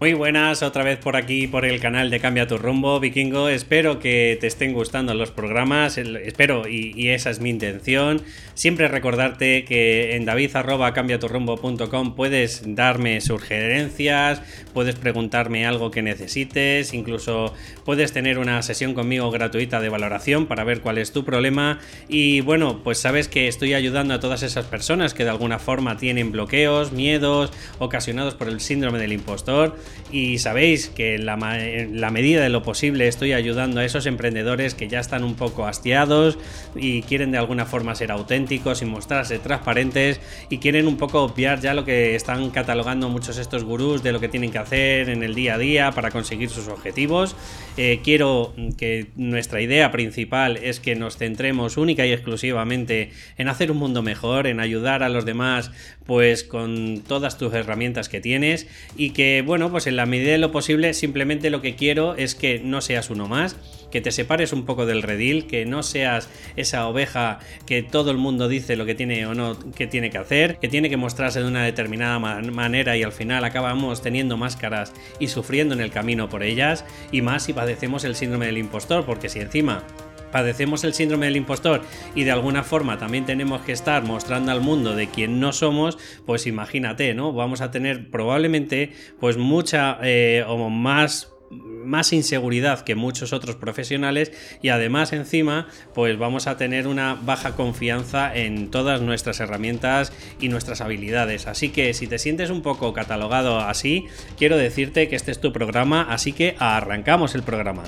Muy buenas, otra vez por aquí, por el canal de Cambia tu rumbo, vikingo. Espero que te estén gustando los programas, espero y, esa es mi intención. Siempre recordarte que en david.cambiaturrumbo.com puedes darme sugerencias, puedes preguntarme algo que necesites, incluso puedes tener una sesión conmigo gratuita de valoración para ver cuál es tu problema. Y bueno, pues sabes que estoy ayudando a todas esas personas que de alguna forma tienen bloqueos, miedos ocasionados por el síndrome del impostor y sabéis que en la, medida de lo posible estoy ayudando a esos emprendedores que ya están un poco hastiados y quieren de alguna forma ser auténticos y mostrarse transparentes y quieren un poco obviar ya lo que están catalogando muchos estos gurús de lo que tienen que hacer en el día a día para conseguir sus objetivos. Eh, quiero que nuestra idea principal es que nos centremos única y exclusivamente en hacer un mundo mejor, en ayudar a los demás pues con todas tus herramientas que tienes y que bueno pues en la medida de lo posible simplemente lo que quiero es que no seas uno más que te separes un poco del redil, que no seas esa oveja que todo el mundo dice lo que tiene o no que tiene que hacer, que tiene que mostrarse de una determinada manera y al final acabamos teniendo máscaras y sufriendo en el camino por ellas, y más si padecemos el síndrome del impostor, porque si encima padecemos el síndrome del impostor y de alguna forma también tenemos que estar mostrando al mundo de quién no somos, pues imagínate, ¿no? Vamos a tener probablemente pues mucha eh, o más más inseguridad que muchos otros profesionales y además encima pues vamos a tener una baja confianza en todas nuestras herramientas y nuestras habilidades así que si te sientes un poco catalogado así quiero decirte que este es tu programa así que arrancamos el programa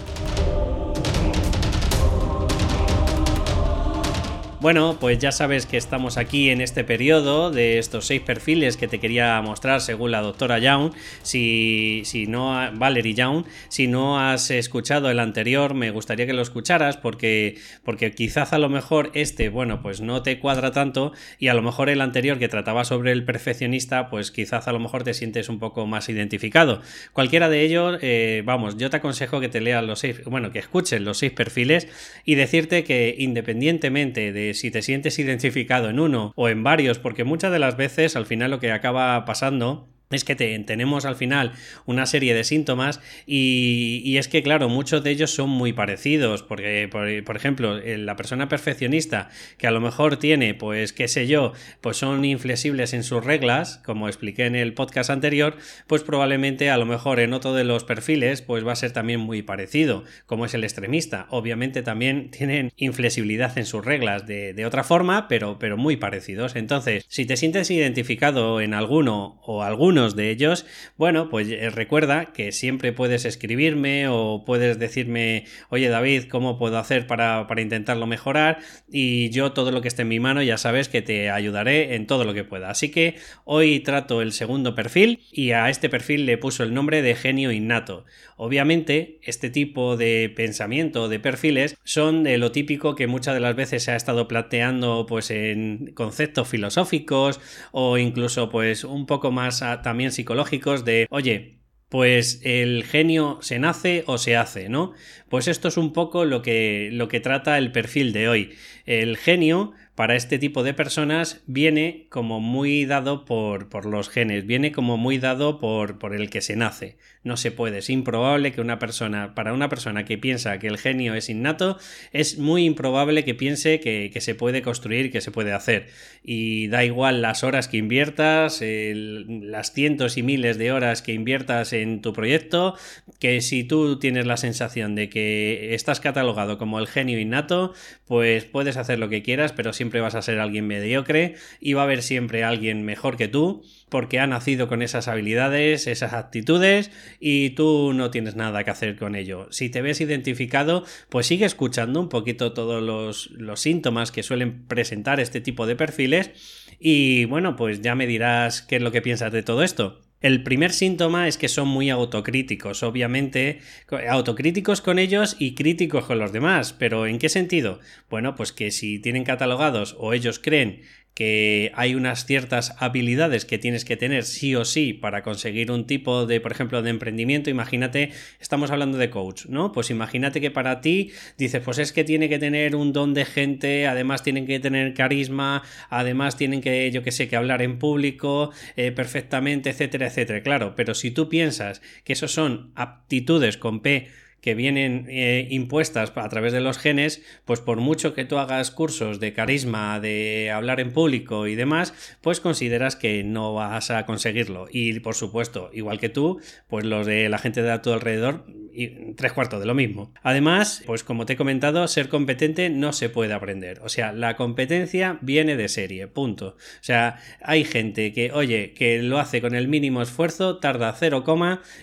Bueno, pues ya sabes que estamos aquí en este periodo de estos seis perfiles que te quería mostrar según la doctora Young. Si, si no, Valerie Young, si no has escuchado el anterior, me gustaría que lo escucharas porque, porque quizás a lo mejor este, bueno, pues no te cuadra tanto y a lo mejor el anterior que trataba sobre el perfeccionista, pues quizás a lo mejor te sientes un poco más identificado. Cualquiera de ellos, eh, vamos, yo te aconsejo que te leas los seis, bueno, que escuches los seis perfiles y decirte que independientemente de si te sientes identificado en uno o en varios, porque muchas de las veces al final lo que acaba pasando es que tenemos al final una serie de síntomas y, es que, claro, muchos de ellos son muy parecidos, porque, por, ejemplo, la persona perfeccionista que a lo mejor tiene, pues, qué sé yo, pues son inflexibles en sus reglas, como expliqué en el podcast anterior, pues probablemente a lo mejor en otro de los perfiles, pues va a ser también muy parecido, como es el extremista. Obviamente también tienen inflexibilidad en sus reglas de, de otra forma, pero, pero muy parecidos. Entonces, si te sientes identificado en alguno o alguno, de ellos, bueno, pues eh, recuerda que siempre puedes escribirme o puedes decirme, oye David, ¿cómo puedo hacer para, para intentarlo mejorar? Y yo todo lo que esté en mi mano ya sabes que te ayudaré en todo lo que pueda. Así que hoy trato el segundo perfil y a este perfil le puso el nombre de genio innato. Obviamente, este tipo de pensamiento, de perfiles, son de lo típico que muchas de las veces se ha estado planteando pues en conceptos filosóficos o incluso pues un poco más también psicológicos de, oye, pues el genio se nace o se hace, ¿no? Pues esto es un poco lo que, lo que trata el perfil de hoy. El genio para este tipo de personas viene como muy dado por, por los genes, viene como muy dado por, por, el que se nace. No se puede, es improbable que una persona, para una persona que piensa que el genio es innato, es muy improbable que piense que, se puede construir, que se puede hacer. Y da igual las horas que inviertas, las cientos y miles de horas que inviertas en tu proyecto, que si tú tienes la sensación de que estás catalogado como el genio innato, pues puedes hacer lo que quieras, pero siempre vas a ser alguien mediocre y va a haber siempre alguien mejor que tú porque ha nacido con esas habilidades, esas actitudes y tú no tienes nada que hacer con ello. Si te ves identificado, pues sigue escuchando un poquito todos los, los síntomas que suelen presentar este tipo de perfiles y bueno, pues ya me dirás qué es lo que piensas de todo esto. El primer síntoma es que son muy autocríticos, obviamente, autocríticos con ellos y críticos con los demás. Pero ¿en qué sentido? Bueno, pues que si tienen catalogados o ellos creen que hay unas ciertas habilidades que tienes que tener sí o sí para conseguir un tipo de, por ejemplo, de emprendimiento. Imagínate, estamos hablando de coach, ¿no? Pues imagínate que para ti dices, pues es que tiene que tener un don de gente, además tienen que tener carisma, además tienen que, yo que sé, que hablar en público eh, perfectamente, etcétera, etcétera. Claro, pero si tú piensas que esos son aptitudes con P que vienen eh, impuestas a través de los genes, pues por mucho que tú hagas cursos de carisma, de hablar en público y demás, pues consideras que no vas a conseguirlo. Y por supuesto, igual que tú, pues los de la gente de a tu alrededor, y tres cuartos de lo mismo. Además, pues como te he comentado, ser competente no se puede aprender. O sea, la competencia viene de serie, punto. O sea, hay gente que, oye, que lo hace con el mínimo esfuerzo, tarda 0,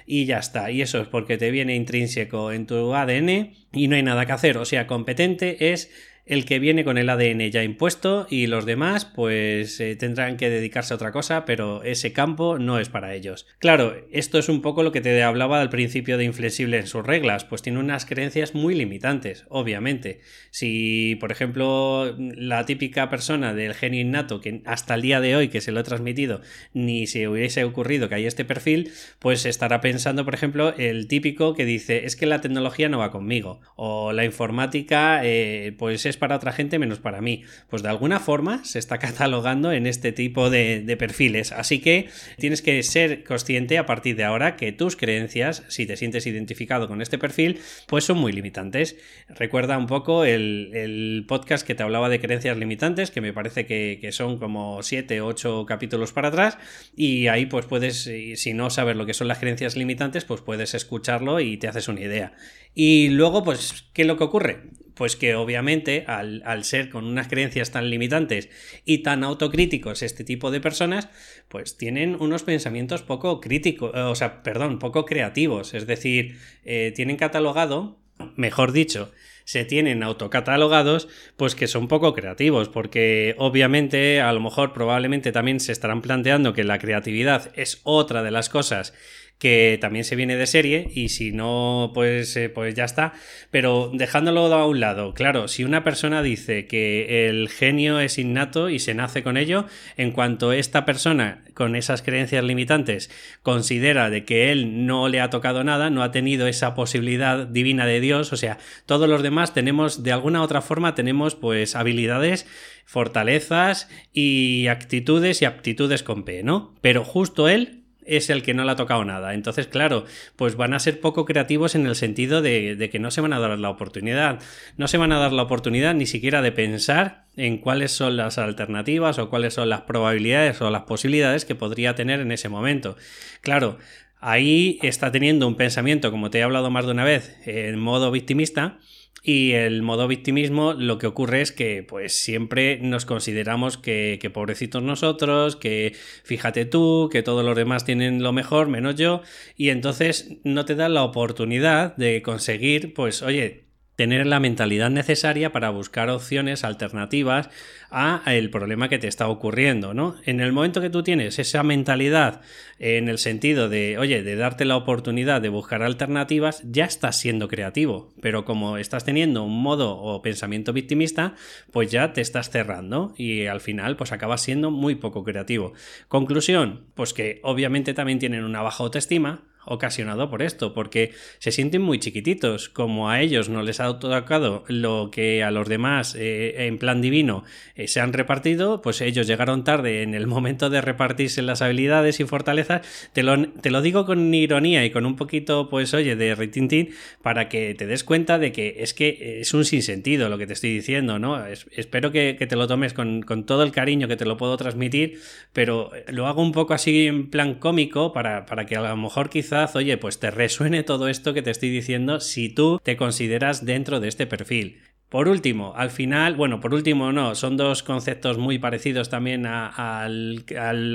y ya está. Y eso es porque te viene intrínseco en tu ADN y no hay nada que hacer. O sea, competente es el que viene con el ADN ya impuesto y los demás pues eh, tendrán que dedicarse a otra cosa, pero ese campo no es para ellos. Claro, esto es un poco lo que te hablaba al principio de inflexible en sus reglas, pues tiene unas creencias muy limitantes, obviamente. Si, por ejemplo, la típica persona del genio innato que hasta el día de hoy que se lo he transmitido ni se hubiese ocurrido que hay este perfil, pues estará pensando, por ejemplo, el típico que dice es que la tecnología no va conmigo o la informática eh, pues es para otra gente menos para mí. Pues de alguna forma se está catalogando en este tipo de, perfiles. Así que tienes que ser consciente a partir de ahora que tus creencias, si te sientes identificado con este perfil, pues son muy limitantes. Recuerda un poco el, podcast que te hablaba de creencias limitantes, que me parece que, que son como 7 o 8 capítulos para atrás. Y ahí pues puedes, si no sabes lo que son las creencias limitantes, pues puedes escucharlo y te haces una idea. Y luego, pues, ¿qué es lo que ocurre? Pues que obviamente al, ser con unas creencias tan limitantes y tan autocríticos este tipo de personas, pues tienen unos pensamientos poco críticos, o sea, perdón, poco creativos. Es decir, eh, tienen catalogado, mejor dicho, se tienen autocatalogados, pues que son poco creativos, porque obviamente, a lo mejor, probablemente también se estarán planteando que la creatividad es otra de las cosas que también se viene de serie y si no, pues, eh, pues ya está. Pero dejándolo a un lado, claro, si una persona dice que el genio es innato y se nace con ello, en cuanto esta persona con esas creencias limitantes considera de que él no le ha tocado nada, no ha tenido esa posibilidad divina de Dios, o sea, todos los demás tenemos, de alguna u otra forma, tenemos pues habilidades fortalezas y actitudes y aptitudes con P, ¿no? Pero justo él es el que no le ha tocado nada. Entonces, claro, pues van a ser poco creativos en el sentido de, que no se van a dar la oportunidad. No se van a dar la oportunidad ni siquiera de pensar en cuáles son las alternativas o cuáles son las probabilidades o las posibilidades que podría tener en ese momento. Claro, ahí está teniendo un pensamiento, como te he hablado más de una vez, en modo victimista y el modo victimismo lo que ocurre es que pues siempre nos consideramos que, que, pobrecitos nosotros, que fíjate tú, que todos los demás tienen lo mejor menos yo. Y entonces no te da la oportunidad de conseguir pues oye tener la mentalidad necesaria para buscar opciones alternativas a el problema que te está ocurriendo, ¿no? En el momento que tú tienes esa mentalidad en el sentido de, oye, de darte la oportunidad de buscar alternativas, ya estás siendo creativo, pero como estás teniendo un modo o pensamiento victimista, pues ya te estás cerrando y al final pues acabas siendo muy poco creativo. Conclusión, pues que obviamente también tienen una baja autoestima, ocasionado por esto, porque se sienten muy chiquititos, como a ellos no les ha tocado lo que a los demás eh, en plan divino eh, se han repartido, pues ellos llegaron tarde en el momento de repartirse las habilidades y fortalezas, te lo, te lo digo con ironía y con un poquito, pues oye, de ritintín, para que te des cuenta de que es que es un sinsentido lo que te estoy diciendo, ¿no? espero que, te lo tomes con, con todo el cariño que te lo puedo transmitir, pero lo hago un poco así en plan cómico para, para que a lo mejor quizá oye, pues te resuene todo esto que te estoy diciendo si tú te consideras dentro de este perfil. Por último, al final, bueno, por último no, son dos conceptos muy parecidos también al,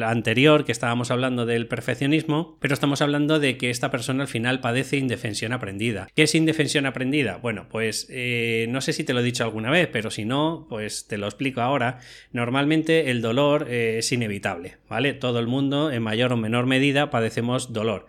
anterior que estábamos hablando del perfeccionismo, pero estamos hablando de que esta persona al final padece indefensión aprendida. ¿Qué es indefensión aprendida? Bueno, pues eh, no sé si te lo he dicho alguna vez, pero si no, pues te lo explico ahora. Normalmente el dolor eh, es inevitable, ¿vale? Todo el mundo, en mayor o menor medida, padecemos dolor.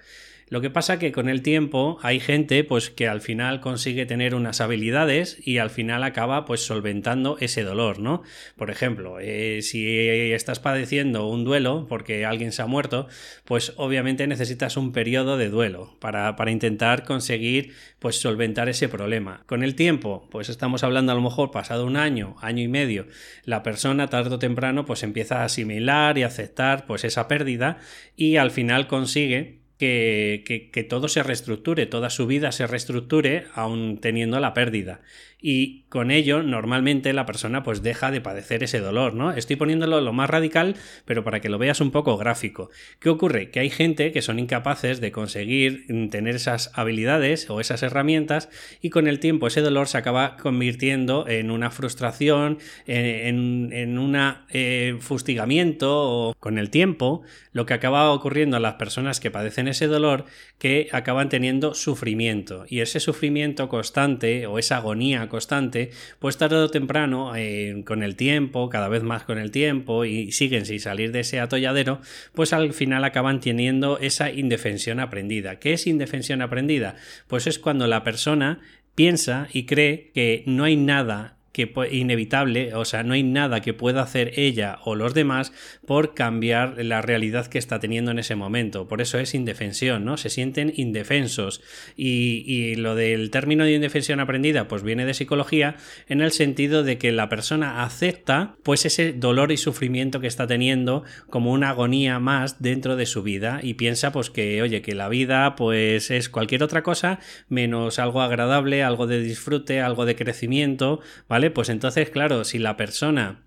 Lo que pasa que con el tiempo hay gente pues que al final consigue tener unas habilidades y al final acaba pues solventando ese dolor, ¿no? Por ejemplo, eh, si estás padeciendo un duelo porque alguien se ha muerto, pues obviamente necesitas un periodo de duelo para, para intentar conseguir pues solventar ese problema. Con el tiempo, pues estamos hablando a lo mejor pasado un año, año y medio, la persona tarde o temprano pues empieza a asimilar y aceptar pues esa pérdida y al final consigue que, que, todo se reestructure, toda su vida se reestructure aún teniendo la pérdida y con ello normalmente la persona pues deja de padecer ese dolor, ¿no? Estoy poniéndolo lo más radical, pero para que lo veas un poco gráfico. ¿Qué ocurre? Que hay gente que son incapaces de conseguir tener esas habilidades o esas herramientas y con el tiempo ese dolor se acaba convirtiendo en una frustración, en, en un eh, fustigamiento o con el tiempo lo que acaba ocurriendo a las personas que padecen ese dolor que acaban teniendo sufrimiento y ese sufrimiento constante o esa agonía constante, pues tarde o temprano, eh, con el tiempo, cada vez más con el tiempo, y siguen sin salir de ese atolladero, pues al final acaban teniendo esa indefensión aprendida. ¿Qué es indefensión aprendida? Pues es cuando la persona piensa y cree que no hay nada que inevitable, o sea, no hay nada que pueda hacer ella o los demás por cambiar la realidad que está teniendo en ese momento. Por eso es indefensión, ¿no? Se sienten indefensos. Y, y, lo del término de indefensión aprendida, pues viene de psicología en el sentido de que la persona acepta pues ese dolor y sufrimiento que está teniendo como una agonía más dentro de su vida y piensa pues que, oye, que la vida pues es cualquier otra cosa menos algo agradable, algo de disfrute, algo de crecimiento, ¿vale? Pues entonces, claro, si la persona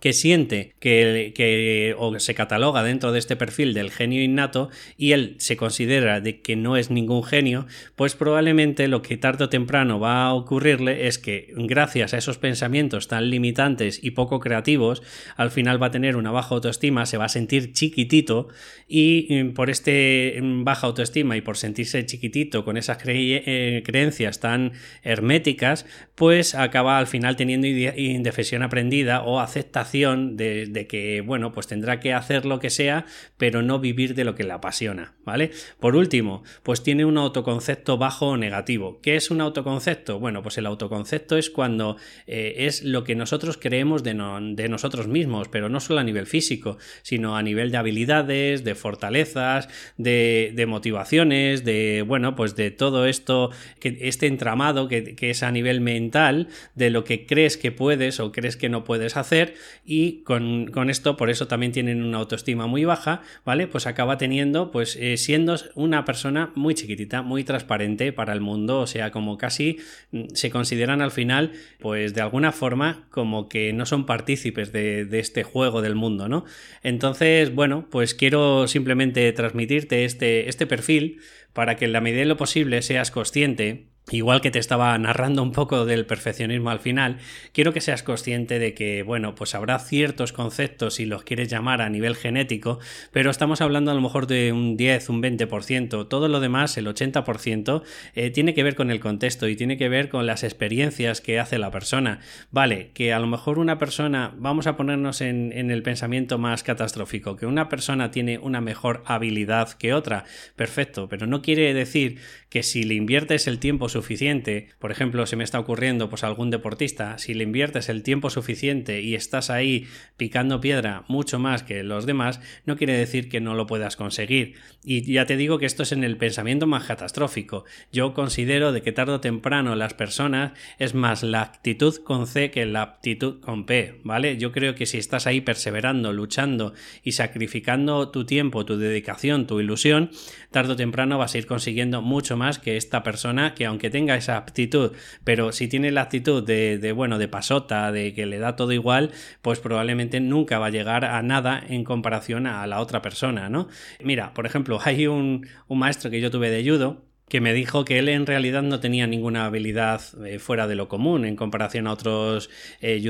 que siente que, que, o se cataloga dentro de este perfil del genio innato y él se considera de que no es ningún genio, pues probablemente lo que tarde o temprano va a ocurrirle es que gracias a esos pensamientos tan limitantes y poco creativos, al final va a tener una baja autoestima, se va a sentir chiquitito y mm, por este mm, baja autoestima y por sentirse chiquitito con esas eh, creencias tan herméticas, pues acaba al final teniendo indefensión aprendida o acepta de, que, bueno, pues tendrá que hacer lo que sea, pero no vivir de lo que le apasiona, ¿vale? Por último, pues tiene un autoconcepto bajo o negativo. ¿Qué es un autoconcepto? Bueno, pues el autoconcepto es cuando eh, es lo que nosotros creemos de, nosotros mismos, pero no solo a nivel físico, sino a nivel de habilidades, de fortalezas, de, de motivaciones, de, bueno, pues de todo esto, que, este entramado que, que es a nivel mental, de lo que crees que puedes o crees que no puedes hacer y con, esto, por eso también tienen una autoestima muy baja, ¿vale? Pues acaba teniendo, pues eh, siendo una persona muy chiquitita, muy transparente para el mundo, o sea, como casi mm, se consideran al final, pues de alguna forma como que no son partícipes de, de este juego del mundo, ¿no? Entonces, bueno, pues quiero simplemente transmitirte este, este perfil para que en la medida de lo posible seas consciente Igual que te estaba narrando un poco del perfeccionismo al final, quiero que seas consciente de que, bueno, pues habrá ciertos conceptos si los quieres llamar a nivel genético, pero estamos hablando a lo mejor de un 10, un 20%. Todo lo demás, el 80%, eh, tiene que ver con el contexto y tiene que ver con las experiencias que hace la persona. Vale, que a lo mejor una persona, vamos a ponernos en, en el pensamiento más catastrófico, que una persona tiene una mejor habilidad que otra, perfecto, pero no quiere decir que si le inviertes el tiempo suficiente, por ejemplo, se me está ocurriendo pues algún deportista, si le inviertes el tiempo suficiente y estás ahí picando piedra mucho más que los demás, no quiere decir que no lo puedas conseguir. Y ya te digo que esto es en el pensamiento más catastrófico. Yo considero de que tarde o temprano las personas es más la actitud con C que la aptitud con P, ¿vale? Yo creo que si estás ahí perseverando, luchando y sacrificando tu tiempo, tu dedicación, tu ilusión, tarde o temprano vas a ir consiguiendo mucho más que esta persona que aunque que tenga esa aptitud, pero si tiene la actitud de, bueno, de pasota, de que le da todo igual, pues probablemente nunca va a llegar a nada en comparación a la otra persona, ¿no? Mira, por ejemplo, hay un, un maestro que yo tuve de judo que me dijo que él en realidad no tenía ninguna habilidad eh, fuera de lo común en comparación a otros eh,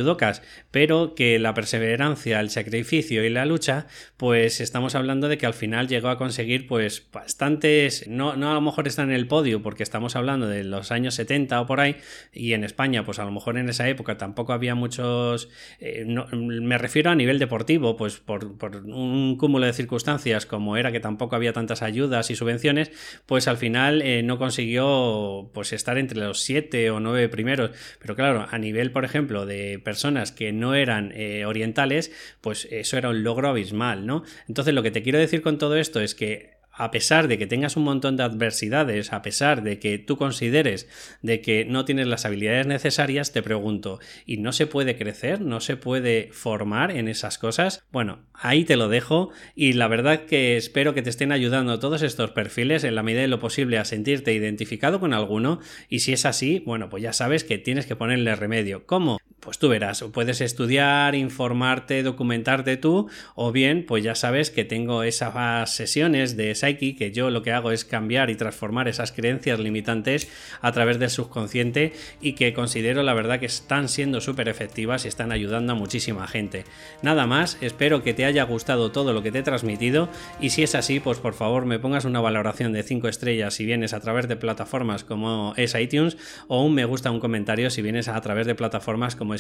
pero que la perseverancia, el sacrificio y la lucha, pues estamos hablando de que al final llegó a conseguir pues bastantes, no, no a lo mejor está en el podio porque estamos hablando de los años 70 o por ahí, y en España pues a lo mejor en esa época tampoco había muchos, eh, me refiero a nivel deportivo, pues por, por un cúmulo de circunstancias como era que tampoco había tantas ayudas y subvenciones, pues al final eh, no consiguió pues estar entre los siete o nueve primeros. Pero claro, a nivel, por ejemplo, de personas que no eran eh, orientales, pues eso era un logro abismal, ¿no? Entonces lo que te quiero decir con todo esto es que a pesar de que tengas un montón de adversidades, a pesar de que tú consideres de que no tienes las habilidades necesarias, te pregunto, ¿y no se puede crecer? ¿No se puede formar en esas cosas? Bueno, ahí te lo dejo y la verdad que espero que te estén ayudando todos estos perfiles en la medida de lo posible a sentirte identificado con alguno y si es así, bueno, pues ya sabes que tienes que ponerle remedio. ¿Cómo? Pues tú verás, puedes estudiar, informarte, documentarte tú, o bien, pues ya sabes que tengo esas sesiones de Psyche que yo lo que hago es cambiar y transformar esas creencias limitantes a través del subconsciente y que considero la verdad que están siendo súper efectivas y están ayudando a muchísima gente. Nada más, espero que te haya gustado todo lo que te he transmitido y si es así, pues por favor me pongas una valoración de 5 estrellas si vienes a través de plataformas como es iTunes o un me gusta, un comentario si vienes a través de plataformas como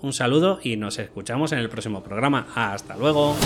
Un saludo y nos escuchamos en el próximo programa. Hasta luego.